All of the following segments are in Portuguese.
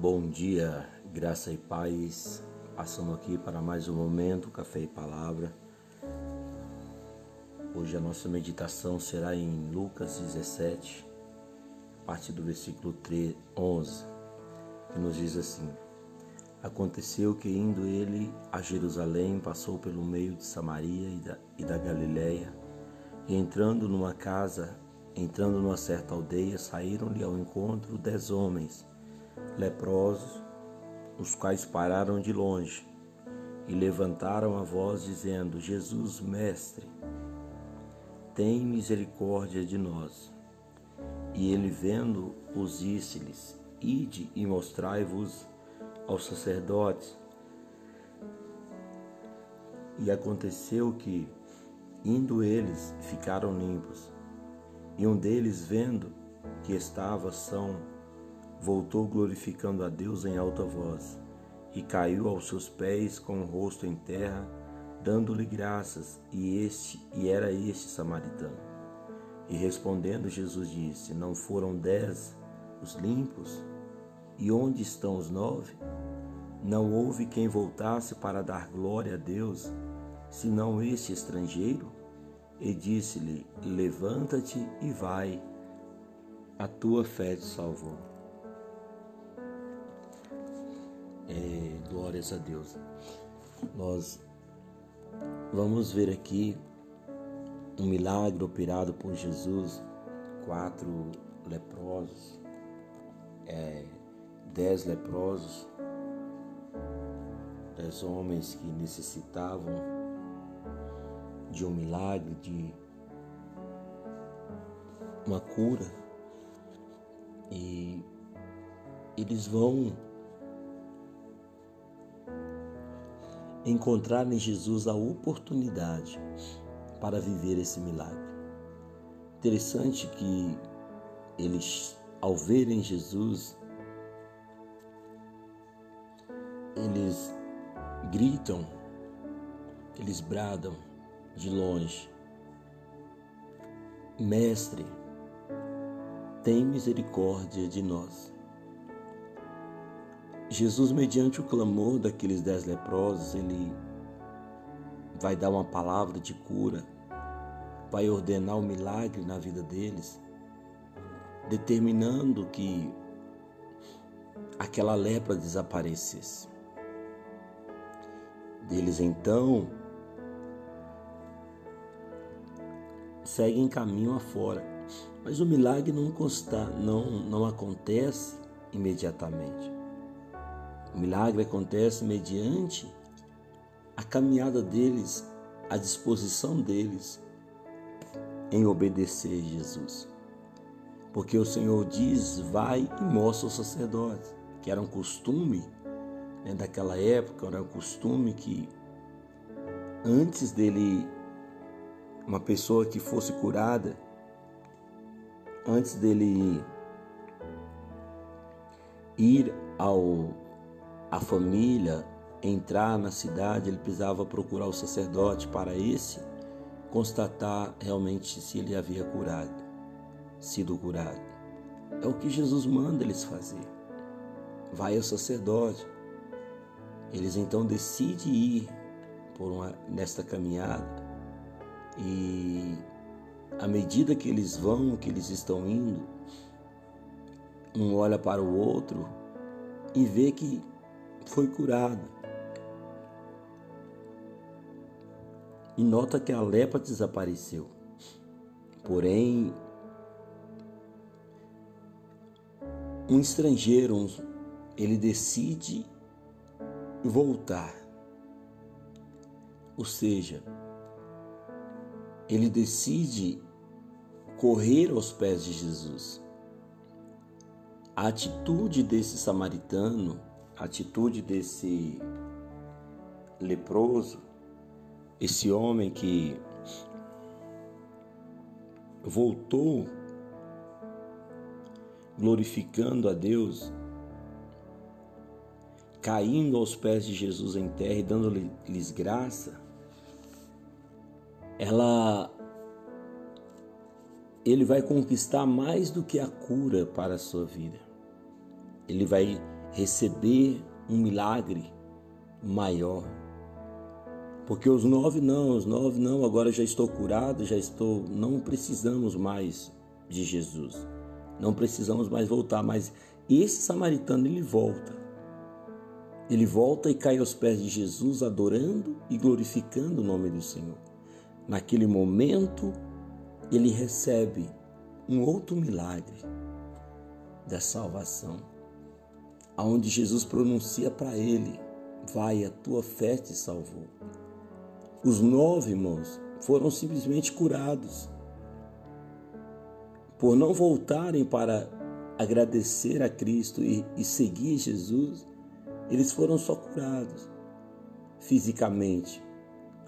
Bom dia, graça e paz. Passamos aqui para mais um momento, café e palavra. Hoje a nossa meditação será em Lucas 17, a partir do versículo 3, 11, que nos diz assim: Aconteceu que indo ele a Jerusalém, passou pelo meio de Samaria e da, e da Galiléia, e entrando numa casa, entrando numa certa aldeia, saíram-lhe ao encontro dez homens leprosos, os quais pararam de longe e levantaram a voz, dizendo: Jesus, Mestre, tem misericórdia de nós. E ele, vendo-os, disse-lhes: Ide e mostrai-vos aos sacerdotes. E aconteceu que, indo eles, ficaram limpos. E um deles, vendo que estava são, voltou glorificando a Deus em alta voz, e caiu aos seus pés com o rosto em terra, dando-lhe graças, e este e era este samaritano. E respondendo Jesus disse: Não foram dez os limpos? E onde estão os nove? Não houve quem voltasse para dar glória a Deus, senão este estrangeiro? E disse-lhe: Levanta-te e vai, a tua fé te salvou. É, glórias a Deus. Nós vamos ver aqui um milagre operado por Jesus, quatro leprosos, é, dez leprosos, dez homens que necessitavam de um milagre, de uma cura, e eles vão encontrar em Jesus a oportunidade para viver esse milagre. Interessante que eles, ao verem Jesus, eles gritam, eles bradam de longe: Mestre, tem misericórdia de nós. Jesus, mediante o clamor daqueles dez leprosos, ele vai dar uma palavra de cura, vai ordenar o um milagre na vida deles, determinando que aquela lepra desaparecesse. Eles então seguem caminho afora, mas o milagre não, consta, não, não acontece imediatamente. O milagre acontece mediante a caminhada deles, a disposição deles em obedecer Jesus. Porque o Senhor diz: vai e mostra o sacerdote, que era um costume né, daquela época, era um costume que antes dele, uma pessoa que fosse curada, antes dele ir ao a família entrar na cidade, ele precisava procurar o sacerdote para esse constatar realmente se ele havia curado, sido curado. É o que Jesus manda eles fazer. Vai ao sacerdote. Eles então decidem ir por uma, nesta caminhada e à medida que eles vão, que eles estão indo, um olha para o outro e vê que foi curado. E nota que a lepra desapareceu. Porém, um estrangeiro, ele decide voltar. Ou seja, ele decide correr aos pés de Jesus. A atitude desse samaritano atitude desse leproso, esse homem que voltou glorificando a Deus, caindo aos pés de Jesus em terra e dando-lhes graça, ela ele vai conquistar mais do que a cura para a sua vida. Ele vai receber um milagre maior. Porque os nove não, os nove não, agora já estou curado, já estou. Não precisamos mais de Jesus. Não precisamos mais voltar, mas esse samaritano ele volta. Ele volta e cai aos pés de Jesus, adorando e glorificando o nome do Senhor. Naquele momento, ele recebe um outro milagre da salvação, aonde Jesus pronuncia para ele: Vai, a tua fé te salvou. Os nove irmãos foram simplesmente curados por não voltarem para agradecer a Cristo e, e seguir Jesus, eles foram só curados fisicamente.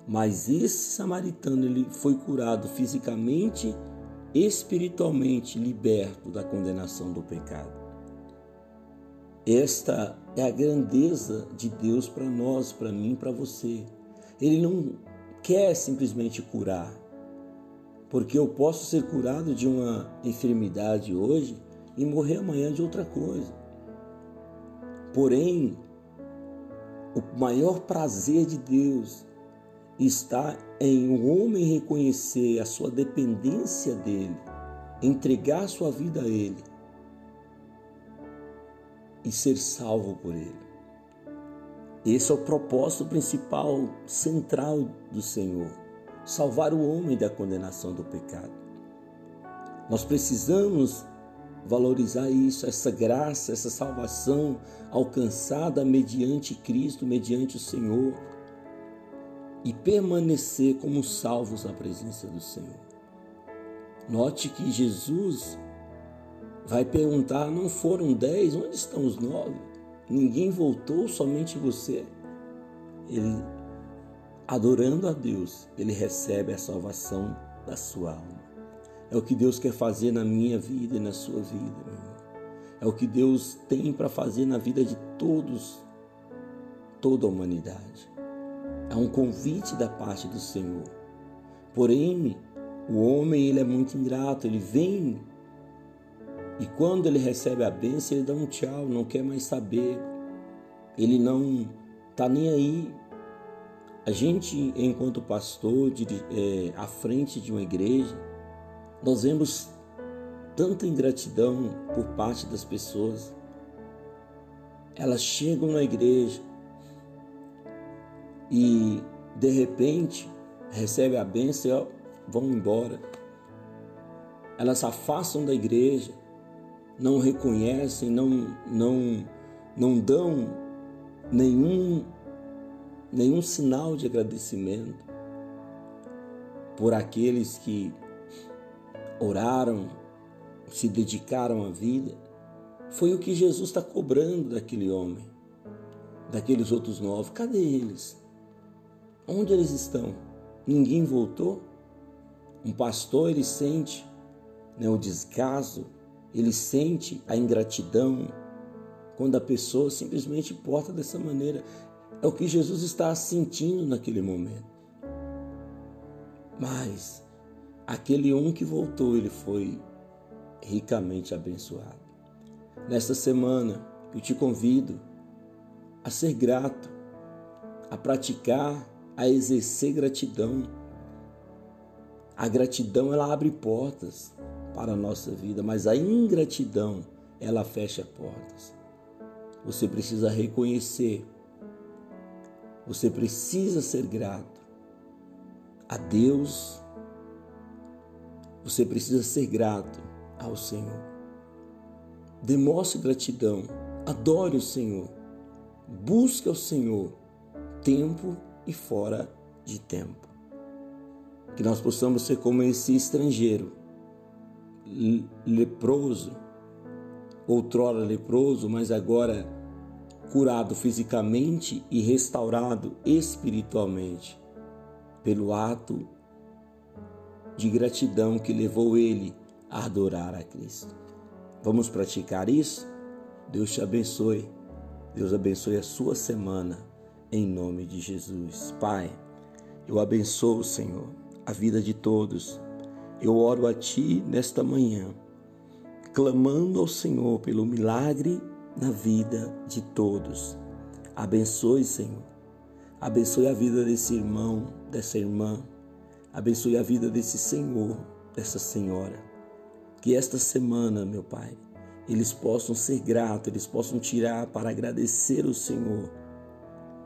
Mas esse samaritano ele foi curado fisicamente, espiritualmente liberto da condenação do pecado. Esta é a grandeza de Deus para nós, para mim, para você. Ele não quer simplesmente curar, porque eu posso ser curado de uma enfermidade hoje e morrer amanhã de outra coisa. Porém, o maior prazer de Deus está em o um homem reconhecer a sua dependência dele, entregar sua vida a ele e ser salvo por ele. Esse é o propósito principal, central do Senhor salvar o homem da condenação do pecado. Nós precisamos valorizar isso, essa graça, essa salvação alcançada mediante Cristo, mediante o Senhor, e permanecer como salvos na presença do Senhor. Note que Jesus vai perguntar: não foram dez? Onde estão os nove? Ninguém voltou, somente você. Ele adorando a Deus, ele recebe a salvação da sua alma. É o que Deus quer fazer na minha vida e na sua vida, meu irmão. É o que Deus tem para fazer na vida de todos, toda a humanidade. É um convite da parte do Senhor. Porém, o homem ele é muito ingrato, ele vem e quando ele recebe a bênção, ele dá um tchau, não quer mais saber. Ele não está nem aí a gente, enquanto pastor, é, à frente de uma igreja, nós vemos tanta ingratidão por parte das pessoas. Elas chegam na igreja e, de repente, recebem a bênção e ó, vão embora. Elas se afastam da igreja, não reconhecem, não, não, não dão nenhum nenhum sinal de agradecimento por aqueles que oraram, se dedicaram à vida. Foi o que Jesus está cobrando daquele homem, daqueles outros nove. Cadê eles? Onde eles estão? Ninguém voltou? Um pastor, ele sente né, o descaso, ele sente a ingratidão quando a pessoa simplesmente porta dessa maneira. É o que Jesus está sentindo naquele momento. Mas aquele um que voltou, ele foi ricamente abençoado. Nesta semana, eu te convido a ser grato, a praticar, a exercer gratidão. A gratidão ela abre portas para a nossa vida, mas a ingratidão ela fecha portas. Você precisa reconhecer você precisa ser grato a Deus. Você precisa ser grato ao Senhor. Demonstre gratidão. Adore o Senhor. Busque o Senhor tempo e fora de tempo. Que nós possamos ser como esse estrangeiro, leproso, outrora leproso, mas agora curado fisicamente e restaurado espiritualmente pelo ato de gratidão que levou ele a adorar a Cristo. Vamos praticar isso? Deus te abençoe. Deus abençoe a sua semana em nome de Jesus. Pai, eu abençoo, Senhor, a vida de todos. Eu oro a ti nesta manhã, clamando ao Senhor pelo milagre na vida de todos. Abençoe, Senhor. Abençoe a vida desse irmão, dessa irmã. Abençoe a vida desse senhor, dessa senhora. Que esta semana, meu Pai, eles possam ser gratos, eles possam tirar para agradecer o Senhor.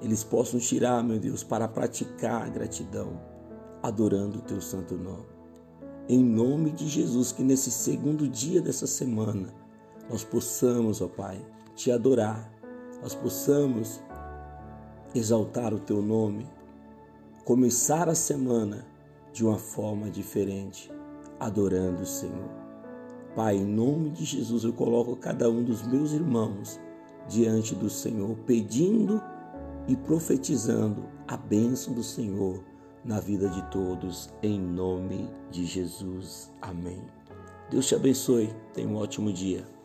Eles possam tirar, meu Deus, para praticar a gratidão, adorando o teu santo nome. Em nome de Jesus, que nesse segundo dia dessa semana nós possamos, ó Pai, te adorar, nós possamos exaltar o teu nome, começar a semana de uma forma diferente, adorando o Senhor. Pai, em nome de Jesus, eu coloco cada um dos meus irmãos diante do Senhor, pedindo e profetizando a bênção do Senhor na vida de todos, em nome de Jesus. Amém. Deus te abençoe. Tenha um ótimo dia.